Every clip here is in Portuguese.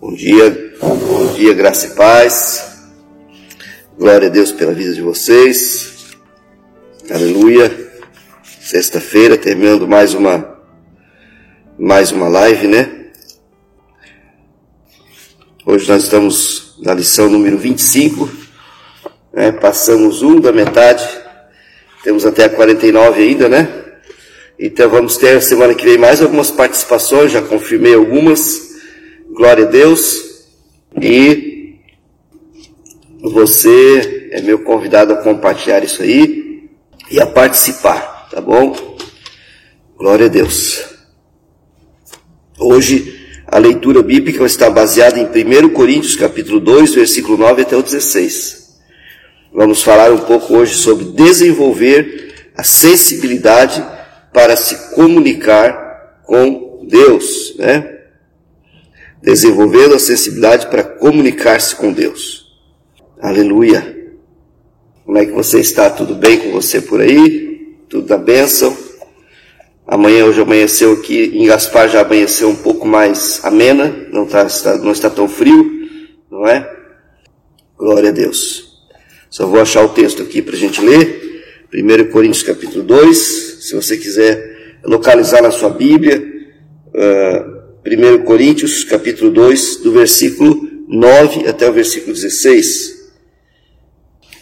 Bom dia, bom dia, graça e paz. Glória a Deus pela vida de vocês. Aleluia. Sexta-feira, terminando mais uma mais uma live, né? Hoje nós estamos na lição número 25, né? Passamos um da metade. Temos até a 49 ainda, né? Então vamos ter semana que vem mais algumas participações, já confirmei algumas. Glória a Deus. E você é meu convidado a compartilhar isso aí e a participar, tá bom? Glória a Deus. Hoje a leitura bíblica está baseada em 1 Coríntios capítulo 2, versículo 9 até o 16. Vamos falar um pouco hoje sobre desenvolver a sensibilidade para se comunicar com Deus, né? desenvolvendo a sensibilidade para comunicar-se com Deus. Aleluia. Como é que você está? Tudo bem com você por aí? Tudo da bênção? Amanhã, hoje amanheceu aqui, em Gaspar já amanheceu um pouco mais amena, não, tá, está, não está tão frio, não é? Glória a Deus. Só vou achar o texto aqui para a gente ler. 1 Coríntios capítulo 2, se você quiser localizar na sua Bíblia, uh, 1 Coríntios, capítulo 2, do versículo 9 até o versículo 16.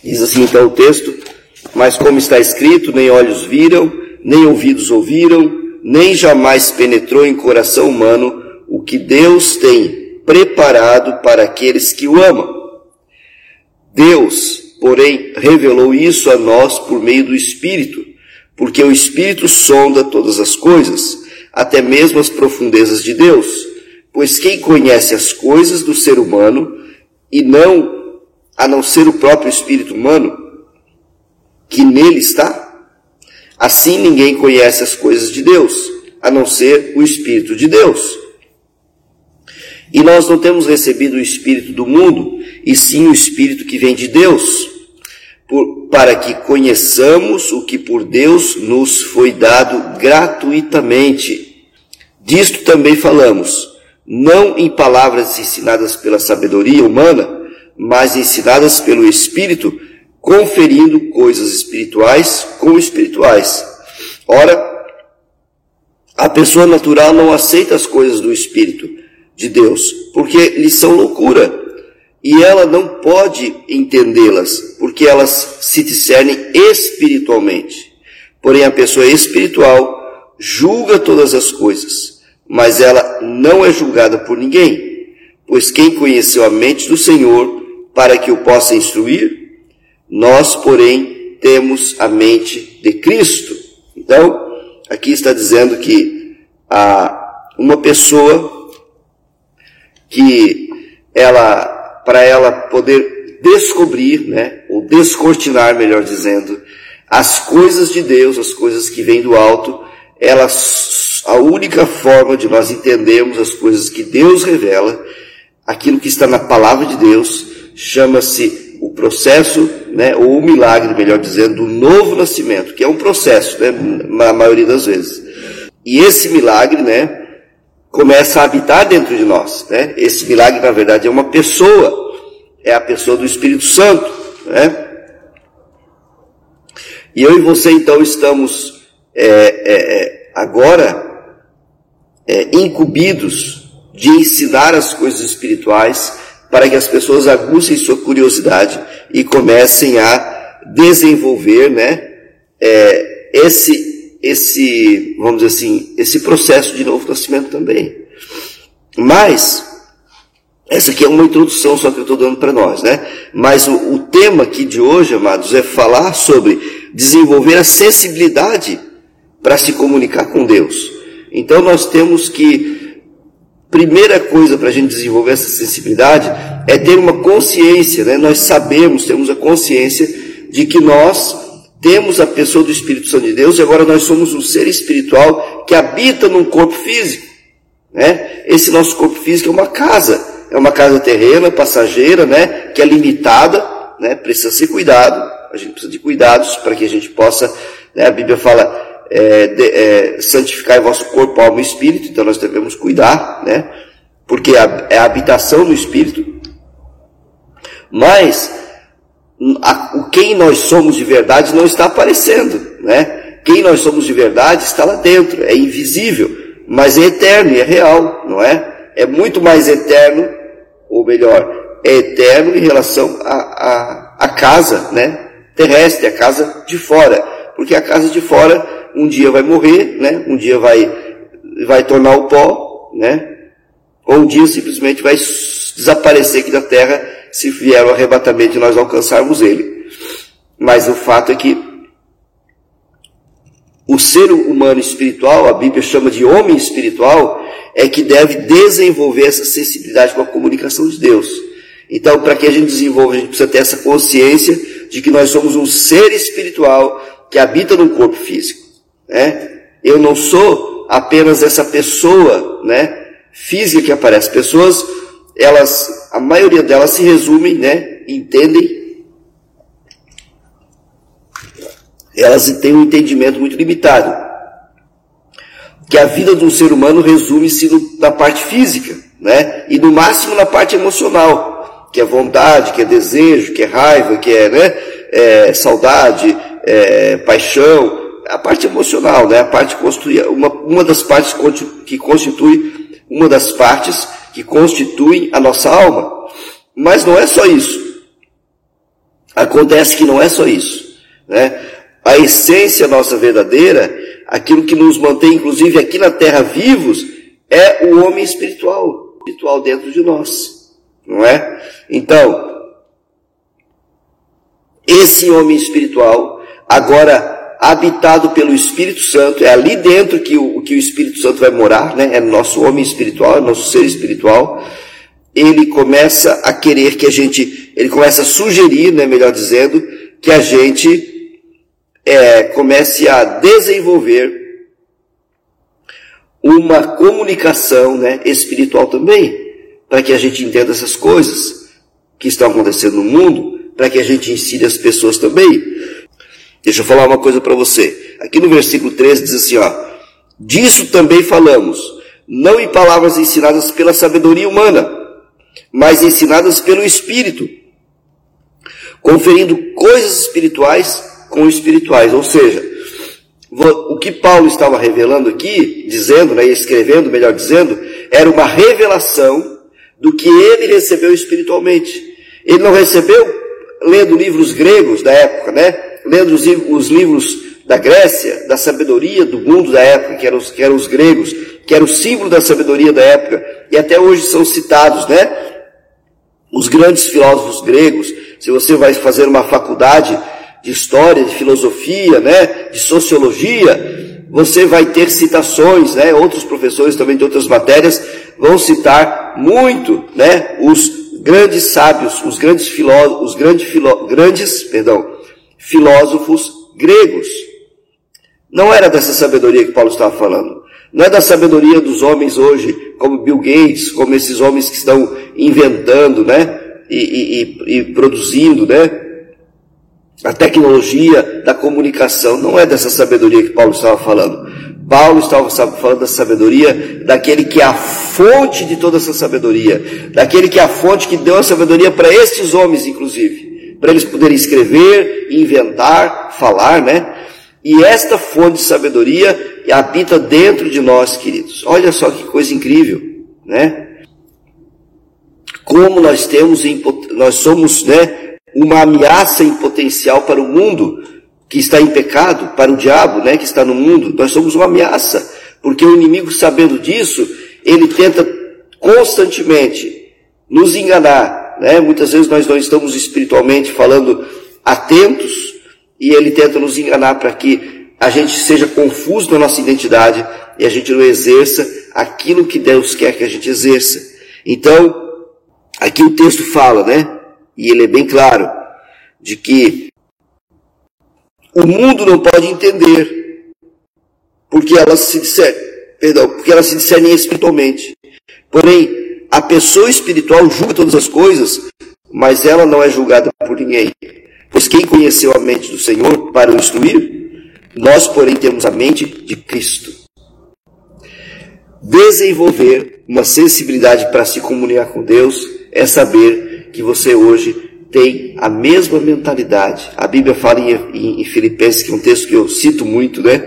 Diz assim então o texto: Mas como está escrito, nem olhos viram, nem ouvidos ouviram, nem jamais penetrou em coração humano o que Deus tem preparado para aqueles que o amam. Deus, porém, revelou isso a nós por meio do Espírito, porque o Espírito sonda todas as coisas até mesmo as profundezas de Deus. Pois quem conhece as coisas do ser humano e não a não ser o próprio espírito humano que nele está? Assim ninguém conhece as coisas de Deus, a não ser o espírito de Deus. E nós não temos recebido o espírito do mundo, e sim o espírito que vem de Deus, por, para que conheçamos o que por Deus nos foi dado gratuitamente Disto também falamos, não em palavras ensinadas pela sabedoria humana, mas ensinadas pelo Espírito, conferindo coisas espirituais com espirituais. Ora, a pessoa natural não aceita as coisas do Espírito de Deus, porque lhes são loucura, e ela não pode entendê-las, porque elas se discernem espiritualmente. Porém, a pessoa espiritual julga todas as coisas mas ela não é julgada por ninguém, pois quem conheceu a mente do Senhor para que o possa instruir? Nós, porém, temos a mente de Cristo. Então, aqui está dizendo que a uma pessoa que ela, para ela poder descobrir, né, ou descortinar, melhor dizendo, as coisas de Deus, as coisas que vêm do alto, ela a única forma de nós entendermos as coisas que Deus revela, aquilo que está na palavra de Deus, chama-se o processo, né, ou o milagre, melhor dizendo, do novo nascimento, que é um processo, né, na maioria das vezes. E esse milagre, né, começa a habitar dentro de nós, né? Esse milagre, na verdade, é uma pessoa, é a pessoa do Espírito Santo, né? E eu e você, então, estamos é, é, é agora é, incumbidos de ensinar as coisas espirituais para que as pessoas aguçem sua curiosidade e comecem a desenvolver, né, é, esse, esse, vamos dizer assim, esse processo de novo nascimento também. Mas, essa aqui é uma introdução só que eu estou dando para nós, né? Mas o, o tema aqui de hoje, amados, é falar sobre desenvolver a sensibilidade para se comunicar com Deus. Então nós temos que, primeira coisa para a gente desenvolver essa sensibilidade é ter uma consciência, né? Nós sabemos, temos a consciência de que nós temos a pessoa do Espírito Santo de Deus e agora nós somos um ser espiritual que habita num corpo físico, né? Esse nosso corpo físico é uma casa, é uma casa terrena, passageira, né? Que é limitada, né? Precisa ser cuidado, a gente precisa de cuidados para que a gente possa, né? A Bíblia fala é, de, é, santificar vosso corpo, alma e espírito, então nós devemos cuidar, né? Porque é a habitação do espírito. Mas a, o quem nós somos de verdade não está aparecendo, né? Quem nós somos de verdade está lá dentro, é invisível, mas é eterno e é real, não é? É muito mais eterno, ou melhor, é eterno em relação à a, a, a, casa, né? Terrestre, a casa de fora, porque a casa de fora um dia vai morrer, né? Um dia vai, vai tornar o pó, né? Ou um dia simplesmente vai desaparecer aqui da terra se vier o arrebatamento e nós alcançarmos ele. Mas o fato é que o ser humano espiritual, a Bíblia chama de homem espiritual, é que deve desenvolver essa sensibilidade com a comunicação de Deus. Então, para que a gente desenvolva, a gente precisa ter essa consciência de que nós somos um ser espiritual que habita no corpo físico. Né? Eu não sou apenas essa pessoa, né, física que aparece. Pessoas, elas, a maioria delas se resumem, né, entendem, elas têm um entendimento muito limitado. Que a vida do ser humano resume-se na parte física, né, e no máximo na parte emocional, que é vontade, que é desejo, que é raiva, que é, né, é, saudade, é, paixão, a parte emocional, né? A parte constitui, uma, uma das partes que constitui, uma das partes que constituem a nossa alma. Mas não é só isso. Acontece que não é só isso, né? A essência nossa verdadeira, aquilo que nos mantém, inclusive aqui na terra vivos, é o homem espiritual, espiritual dentro de nós, não é? Então, esse homem espiritual, agora habitado pelo Espírito Santo, é ali dentro que o, que o Espírito Santo vai morar, né? É nosso homem espiritual, é nosso ser espiritual. Ele começa a querer que a gente, ele começa a sugerir, né, melhor dizendo, que a gente é, comece a desenvolver uma comunicação né, espiritual também, para que a gente entenda essas coisas que estão acontecendo no mundo, para que a gente ensine as pessoas também. Deixa eu falar uma coisa para você. Aqui no versículo 13 diz assim, ó: Disso também falamos, não em palavras ensinadas pela sabedoria humana, mas ensinadas pelo Espírito, conferindo coisas espirituais com espirituais. Ou seja, o que Paulo estava revelando aqui, dizendo, né, escrevendo, melhor dizendo, era uma revelação do que ele recebeu espiritualmente. Ele não recebeu lendo livros gregos da época, né? lendo os, os livros da Grécia, da sabedoria do mundo da época, que eram, os, que eram os gregos, que era o símbolo da sabedoria da época, e até hoje são citados, né? Os grandes filósofos gregos, se você vai fazer uma faculdade de história, de filosofia, né, de sociologia, você vai ter citações, né, outros professores também de outras matérias vão citar muito, né, os grandes sábios, os grandes filósofos, os grandes, filó, grandes, perdão, filósofos gregos. Não era dessa sabedoria que Paulo estava falando. Não é da sabedoria dos homens hoje, como Bill Gates, como esses homens que estão inventando, né? E, e, e produzindo, né? A tecnologia da comunicação. Não é dessa sabedoria que Paulo estava falando. Paulo estava falando da sabedoria daquele que é a fonte de toda essa sabedoria, daquele que é a fonte que deu a sabedoria para estes homens, inclusive para eles poderem escrever, inventar, falar, né? E esta fonte de sabedoria habita dentro de nós, queridos. Olha só que coisa incrível, né? Como nós temos, nós somos, né, uma ameaça em potencial para o mundo que está em pecado, para o diabo, né, que está no mundo. Nós somos uma ameaça, porque o inimigo, sabendo disso, ele tenta constantemente nos enganar, né? Muitas vezes nós não estamos espiritualmente falando atentos e ele tenta nos enganar para que a gente seja confuso na nossa identidade e a gente não exerça aquilo que Deus quer que a gente exerça. Então, aqui o texto fala, né? E ele é bem claro de que o mundo não pode entender porque elas se disser, perdão, porque elas se discernem espiritualmente. Porém, a pessoa espiritual julga todas as coisas, mas ela não é julgada por ninguém. Pois quem conheceu a mente do Senhor para o instruir? Nós, porém, temos a mente de Cristo. Desenvolver uma sensibilidade para se comunicar com Deus é saber que você hoje tem a mesma mentalidade. A Bíblia fala em, em, em Filipenses, que é um texto que eu cito muito, né?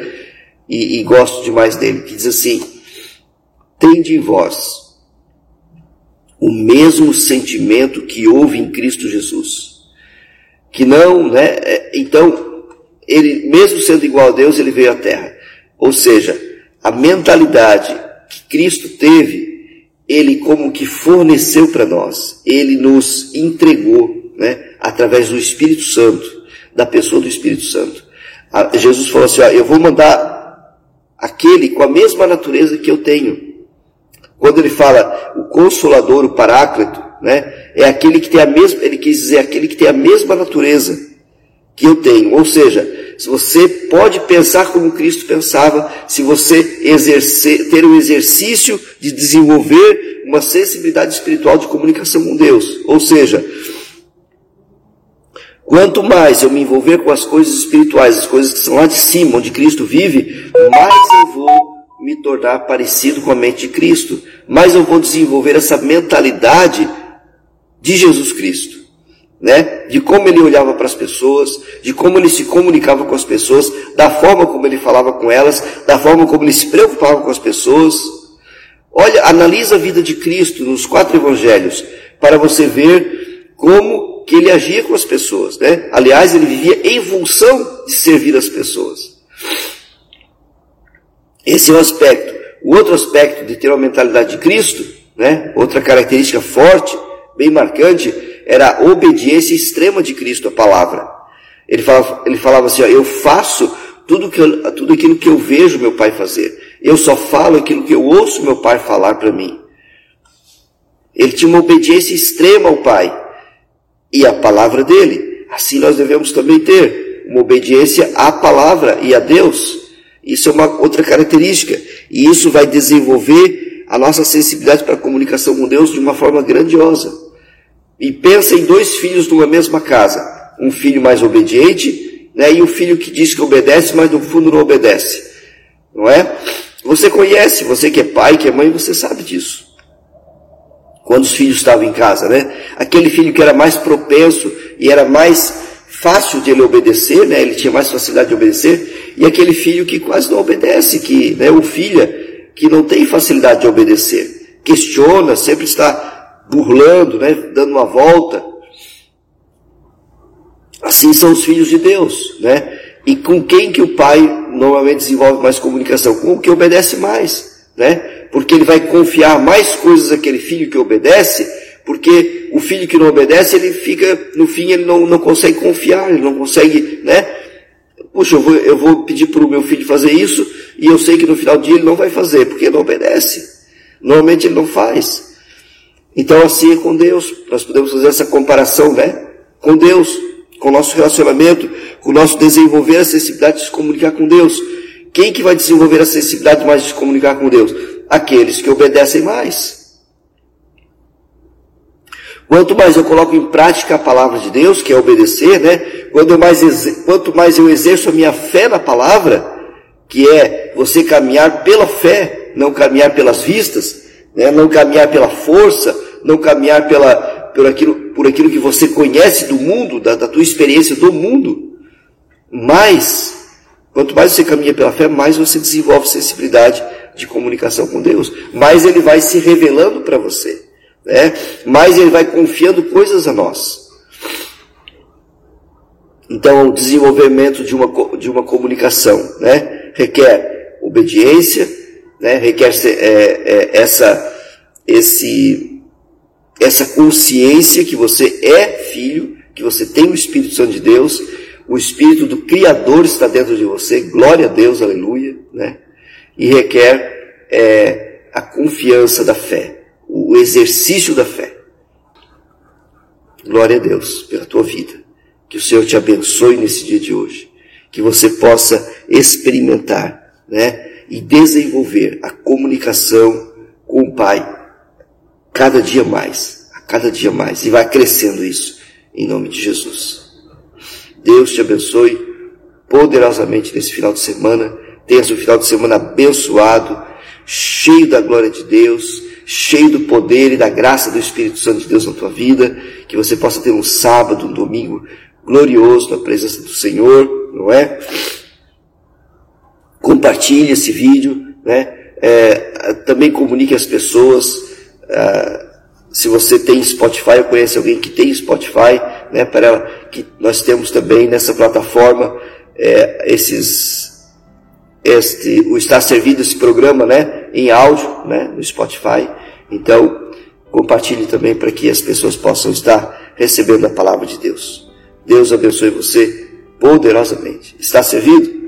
E, e gosto demais dele, que diz assim: Tende em vós o mesmo sentimento que houve em Cristo Jesus. Que não, né? É, então, ele, mesmo sendo igual a Deus, ele veio à Terra. Ou seja, a mentalidade que Cristo teve, ele como que forneceu para nós, ele nos entregou, né? Através do Espírito Santo, da pessoa do Espírito Santo. Jesus falou assim: ó, eu vou mandar aquele com a mesma natureza que eu tenho quando ele fala o consolador, o paráclito, né, é aquele que tem a mesma, ele quis dizer aquele que tem a mesma natureza que eu tenho. Ou seja, se você pode pensar como Cristo pensava, se você exercer, ter o exercício de desenvolver uma sensibilidade espiritual de comunicação com Deus. Ou seja, Quanto mais eu me envolver com as coisas espirituais, as coisas que são lá de cima, onde Cristo vive, mais eu vou me tornar parecido com a mente de Cristo, mas eu vou desenvolver essa mentalidade de Jesus Cristo, né? De como ele olhava para as pessoas, de como ele se comunicava com as pessoas, da forma como ele falava com elas, da forma como ele se preocupava com as pessoas. Olha, analisa a vida de Cristo nos quatro evangelhos para você ver como que ele agia com as pessoas, né? Aliás, ele vivia em função de servir as pessoas. Esse é um aspecto. O outro aspecto de ter uma mentalidade de Cristo, né? outra característica forte, bem marcante, era a obediência extrema de Cristo à palavra. Ele falava, ele falava assim, ó, eu faço tudo, que eu, tudo aquilo que eu vejo meu pai fazer. Eu só falo aquilo que eu ouço meu pai falar para mim. Ele tinha uma obediência extrema ao pai e à palavra dele. Assim nós devemos também ter uma obediência à palavra e a Deus. Isso é uma outra característica. E isso vai desenvolver a nossa sensibilidade para a comunicação com Deus de uma forma grandiosa. E pensa em dois filhos numa mesma casa. Um filho mais obediente, né, e um filho que diz que obedece, mas no fundo não obedece. Não é? Você conhece, você que é pai, que é mãe, você sabe disso. Quando os filhos estavam em casa, né? Aquele filho que era mais propenso e era mais fácil de ele obedecer, né? Ele tinha mais facilidade de obedecer, e aquele filho que quase não obedece, que, né, ou filha que não tem facilidade de obedecer, questiona, sempre está burlando, né, dando uma volta. Assim são os filhos de Deus, né? E com quem que o pai normalmente desenvolve mais comunicação? Com o que obedece mais, né? Porque ele vai confiar mais coisas àquele filho que obedece porque o filho que não obedece, ele fica, no fim, ele não, não consegue confiar, ele não consegue, né? Puxa, eu vou, eu vou pedir para o meu filho fazer isso, e eu sei que no final do dia ele não vai fazer, porque não obedece. Normalmente ele não faz. Então assim é com Deus. Nós podemos fazer essa comparação, né? Com Deus, com o nosso relacionamento, com o nosso desenvolver a sensibilidade de se comunicar com Deus. Quem que vai desenvolver a sensibilidade mais de se comunicar com Deus? Aqueles que obedecem mais. Quanto mais eu coloco em prática a palavra de Deus, que é obedecer, né? Quando mais, quanto mais eu exerço a minha fé na palavra, que é você caminhar pela fé, não caminhar pelas vistas, né? não caminhar pela força, não caminhar pela, por, aquilo, por aquilo que você conhece do mundo, da, da tua experiência do mundo. Mais, quanto mais você caminha pela fé, mais você desenvolve sensibilidade de comunicação com Deus. Mais ele vai se revelando para você né? mais ele vai confiando coisas a nós. Então, o desenvolvimento de uma, de uma comunicação né? requer obediência, né? requer é, é, essa, esse, essa consciência que você é filho, que você tem o Espírito Santo de Deus, o Espírito do Criador está dentro de você, glória a Deus, aleluia, né? e requer é, a confiança da fé o exercício da fé. Glória a Deus pela tua vida. Que o Senhor te abençoe nesse dia de hoje. Que você possa experimentar, né? E desenvolver a comunicação com o Pai cada dia mais, a cada dia mais. E vai crescendo isso, em nome de Jesus. Deus te abençoe poderosamente nesse final de semana. Tenhas um final de semana abençoado, cheio da glória de Deus, cheio do poder e da graça do Espírito Santo de Deus na tua vida. Que você possa ter um sábado, um domingo glorioso na presença do Senhor, não é? Compartilhe esse vídeo, né? É, também comunique às pessoas. Ah, se você tem Spotify ou conhece alguém que tem Spotify, né? Para que nós temos também nessa plataforma é, esses este o estar servindo esse programa, né? Em áudio, né? No Spotify. Então compartilhe também para que as pessoas possam estar recebendo a palavra de Deus. Deus abençoe você poderosamente. Está servido?